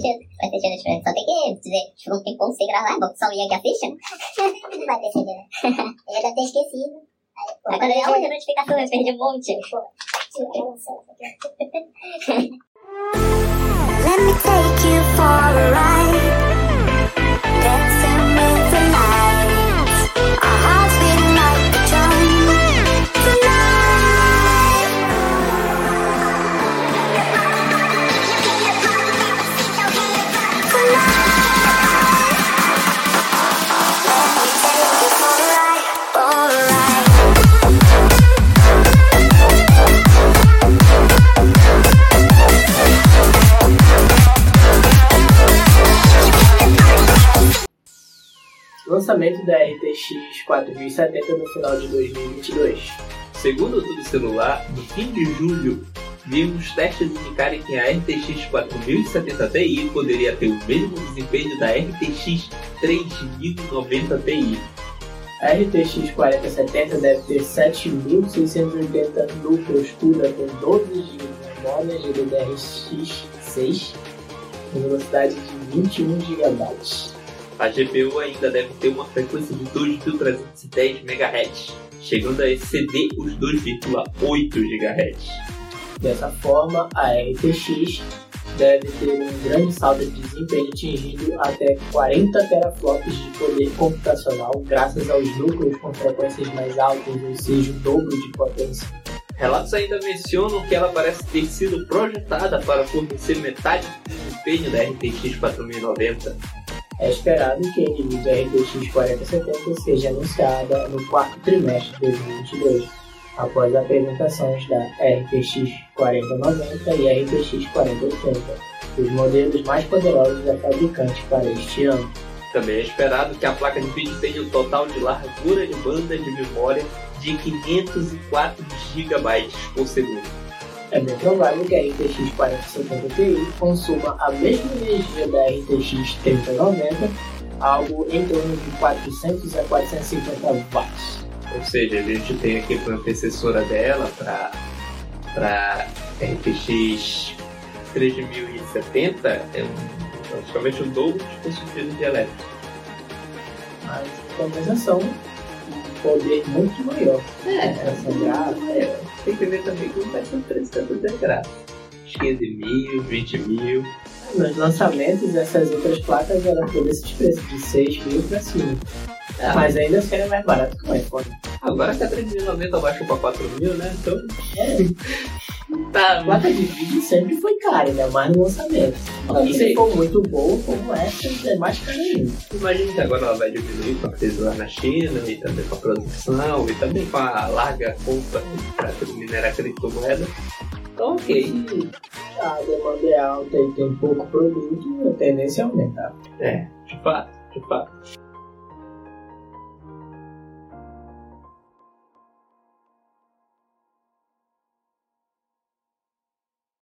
sentido. Faz sentido. Só tem que dizer, ficou um tempão sem gravar, bom, só ia aqui a ficha. Não vai ter sentido. Eu deve ter esquecido. Aí, pô, quando eu vi a notificação, eu perdi um monte. Let Lançamento da RTX 4070 no final de 2022. Segundo o Tudo Celular, no fim de julho, vimos testes indicarem que a RTX 4070 Ti poderia ter o mesmo desempenho da RTX 3090 Ti. A RTX 4070 deve ter 7.680 núcleos CUDA com 12 GB de memória GDDR6 com velocidade de 21 GB. A GPU ainda deve ter uma frequência de 2.310 MHz, chegando a exceder os 2,8 GHz. Dessa forma, a RTX deve ter um grande salto de desempenho atingindo até 40 teraflops de poder computacional graças aos núcleos com frequências mais altas, ou seja, o dobro de potência. Relatos ainda mencionam que ela parece ter sido projetada para fornecer metade do desempenho da RTX 4090. É esperado que a NVIDIA RTX 4070 seja anunciada no quarto trimestre de 2022, após apresentações da RTX 4090 e RTX 4080, os modelos mais poderosos da fabricante para este ano. Também é esperado que a placa de vídeo tenha um total de largura de banda de memória de 504 GB por segundo. É bem provável que a RTX 4070 Ti consuma a mesma energia da RTX 3090, algo em torno de 400 a 450 watts. Ou seja, a gente tem aqui uma antecessora dela para RTX 3070, é um, praticamente o dobro de consumo de elétrico. Mas, em compensação, poder muito maior. É, Essa gráfica. é, tem que ver também como vai ser o preço da coisa gráfica. 15 mil, 20 mil. Nos lançamentos, essas outras placas eram todos esses preços, de 6 mil pra cima. Ah, Mas ainda assim é mais barato que o iPhone. Agora que a 3090 baixou para 4 mil, né? Então. A Tá, placa de vídeo sempre foi cara, ainda mais no lançamento. E se for muito boa, como essa, é mais cara ainda. Imagina que agora ela vai diminuir com a lá na China e também com a produção e também com a larga compra para minerar criptomoeda. Então, ok. A demanda é alta e tem pouco produto, a tendência é aumentar. É, de fato, de fato.